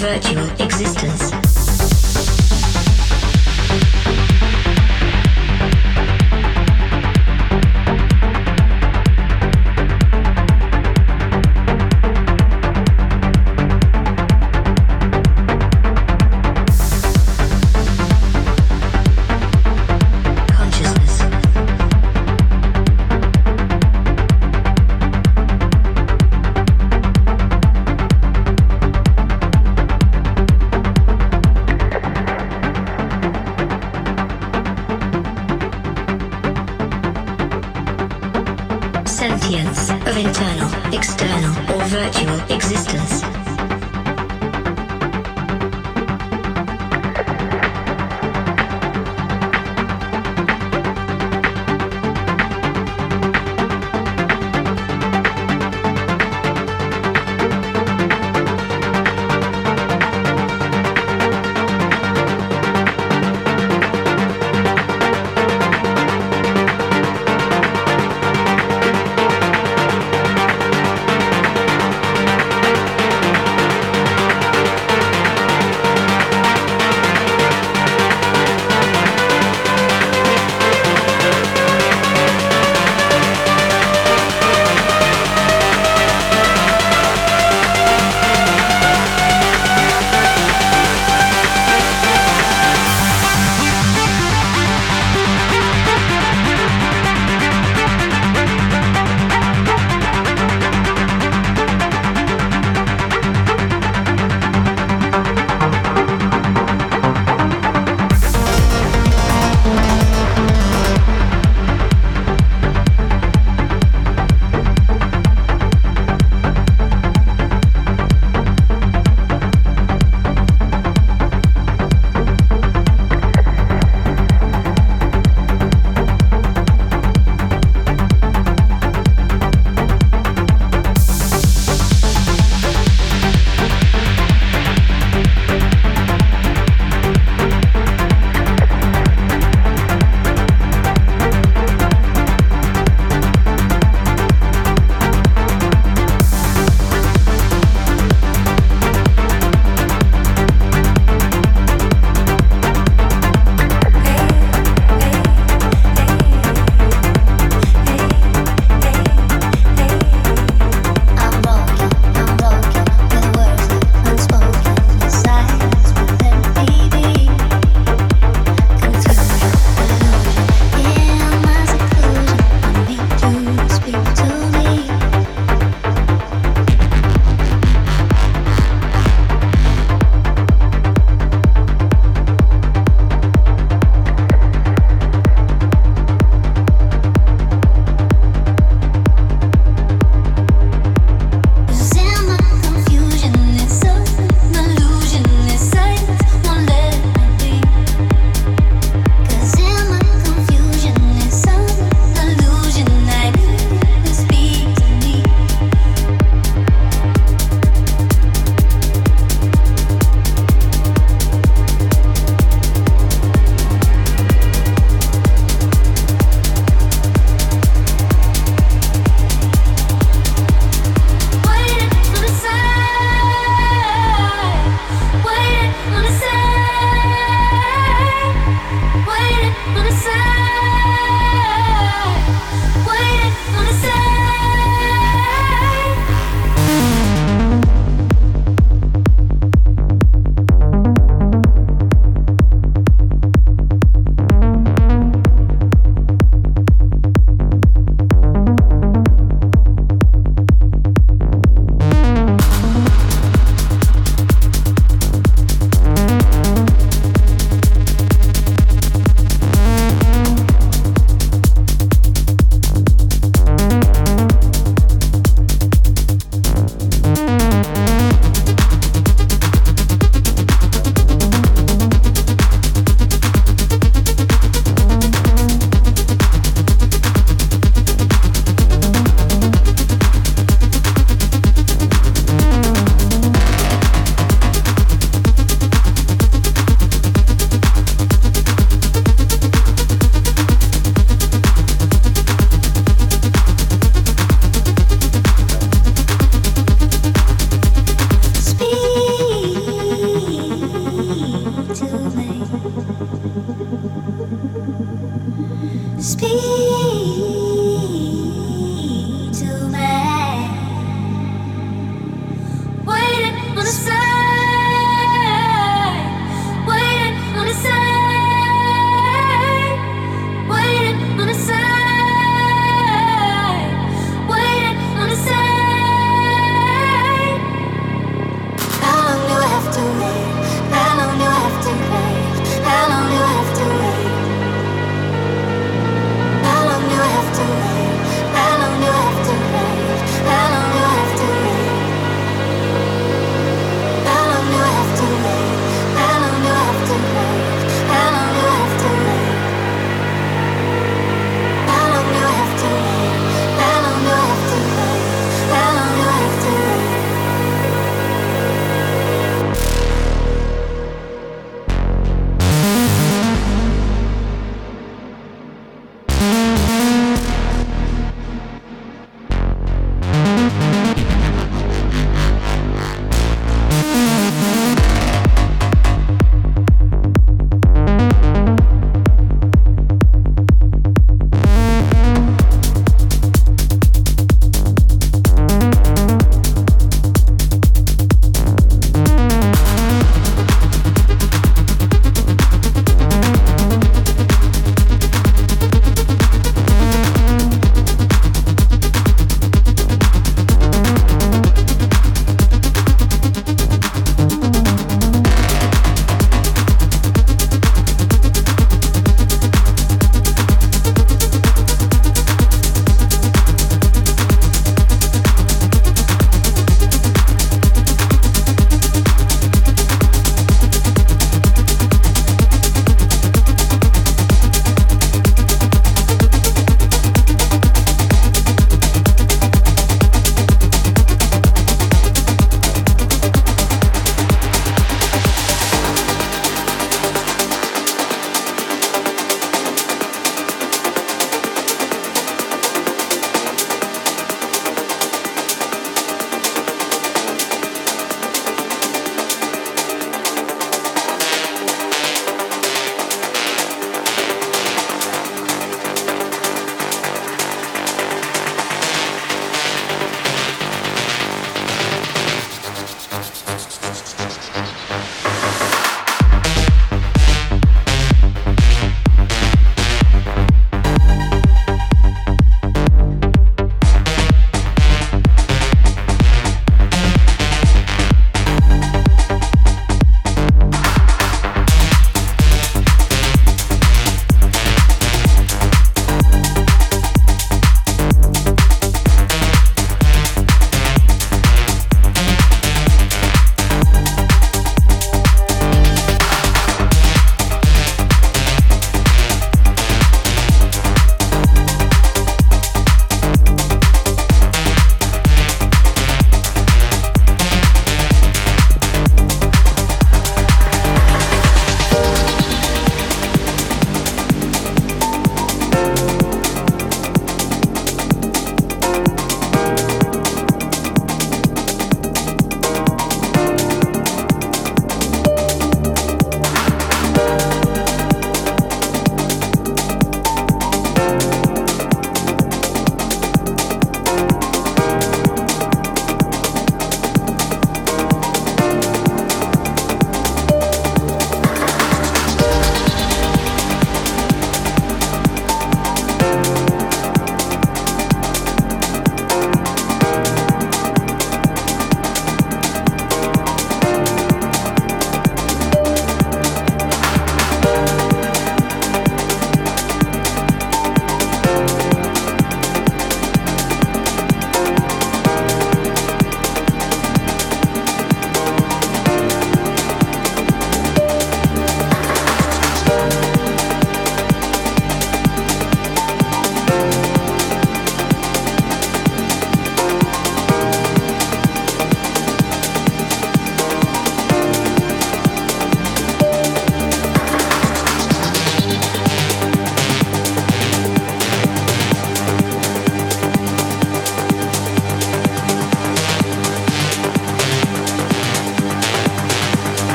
virtual existence.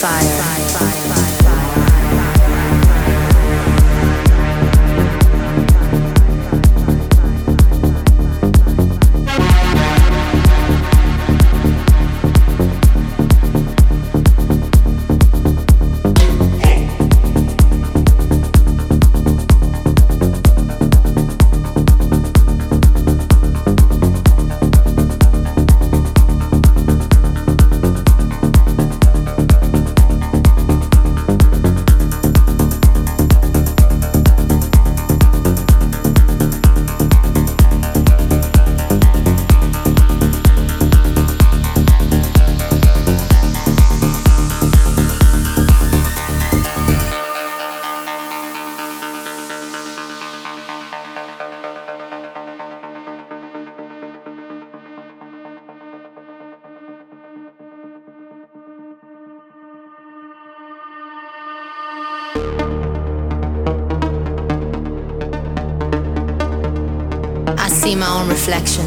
Fire. Reflection,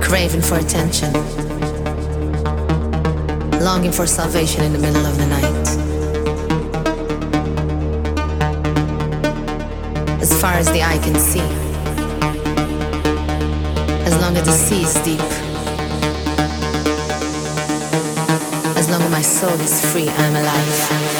craving for attention, longing for salvation in the middle of the night. As far as the eye can see, as long as the sea is deep, as long as my soul is free, I'm alive.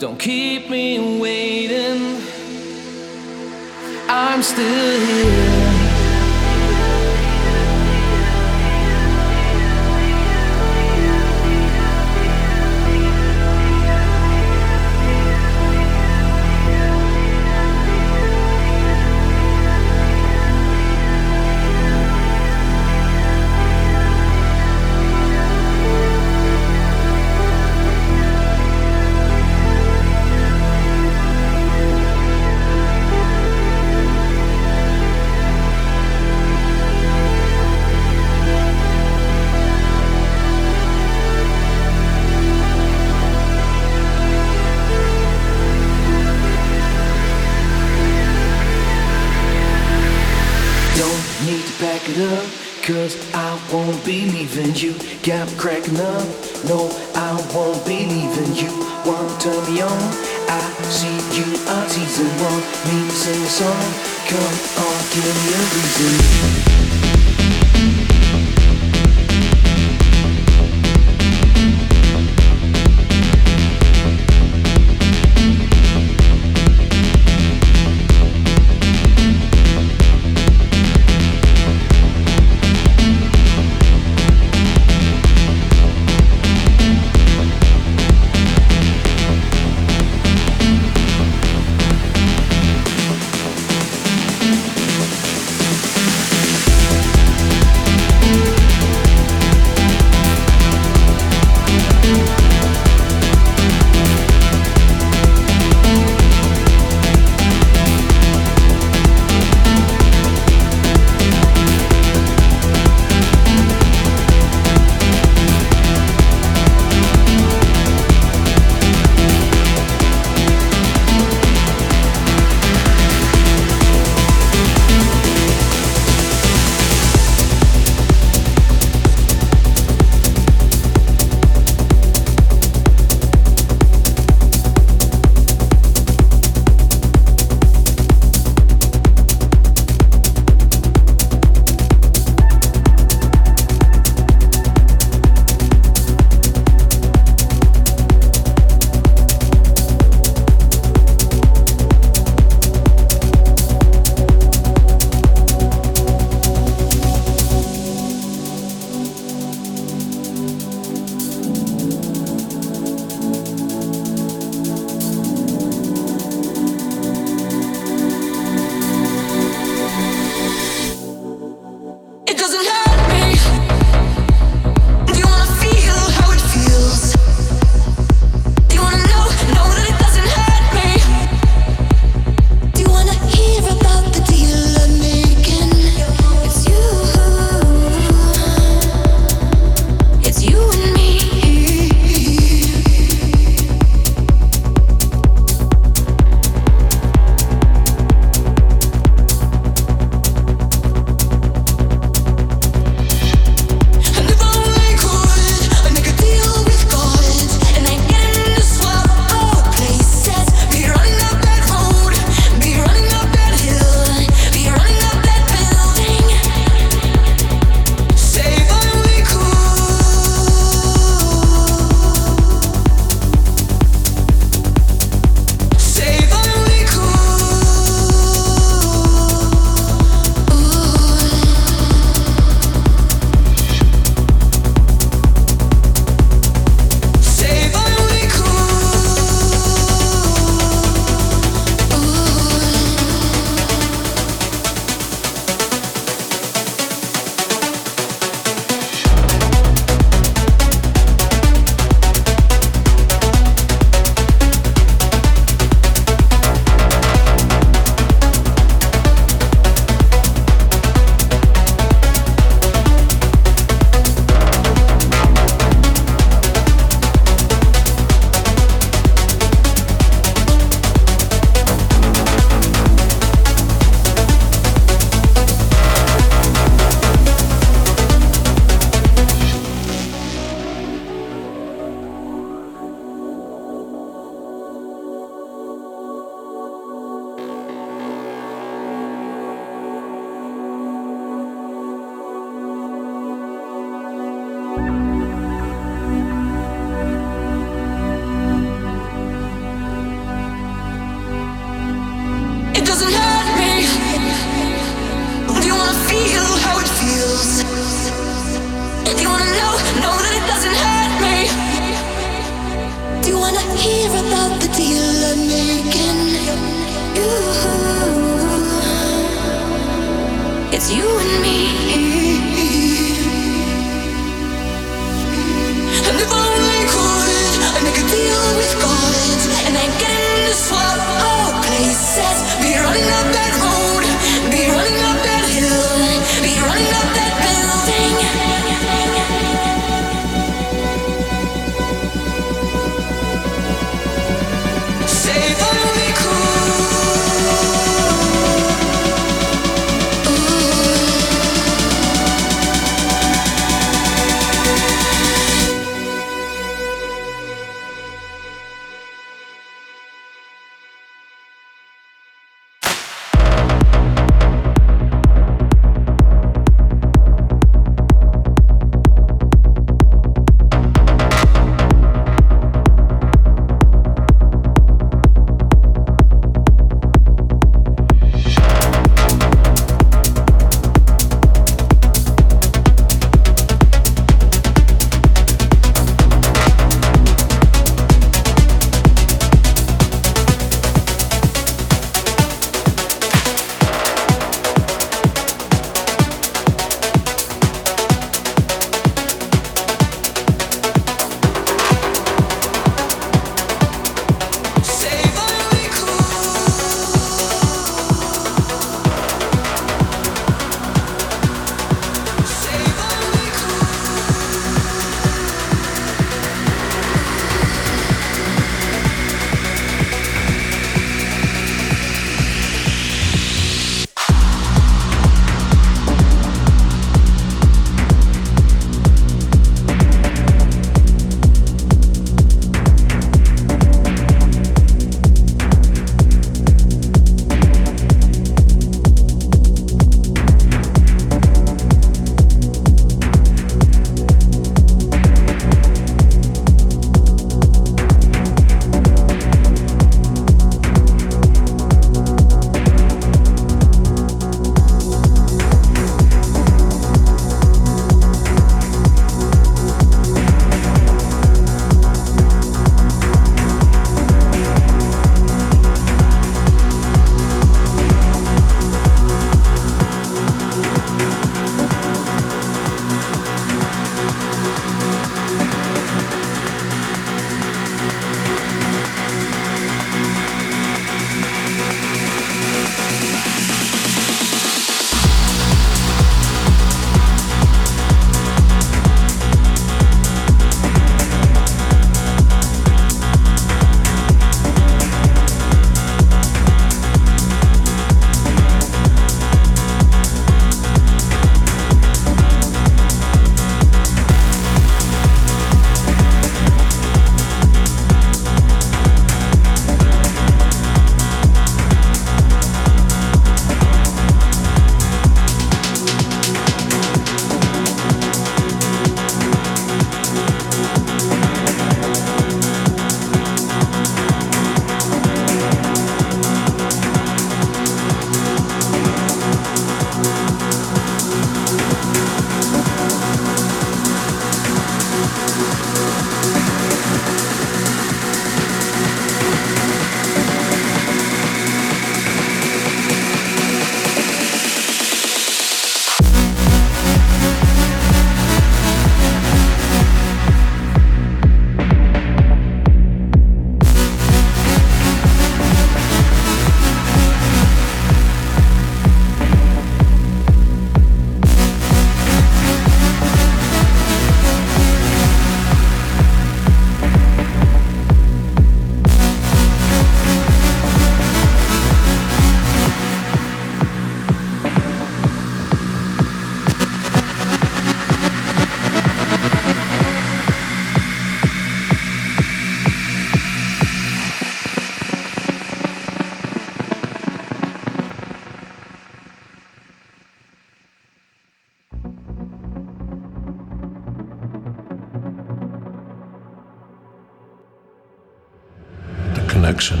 Action.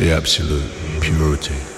The absolute purity.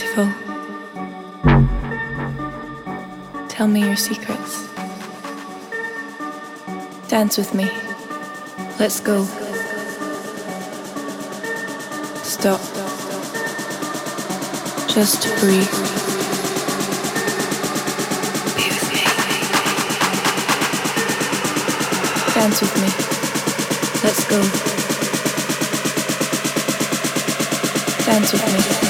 Beautiful. Tell me your secrets. Dance with me. Let's go. Stop. Just breathe. Dance with me. Let's go. Dance with me.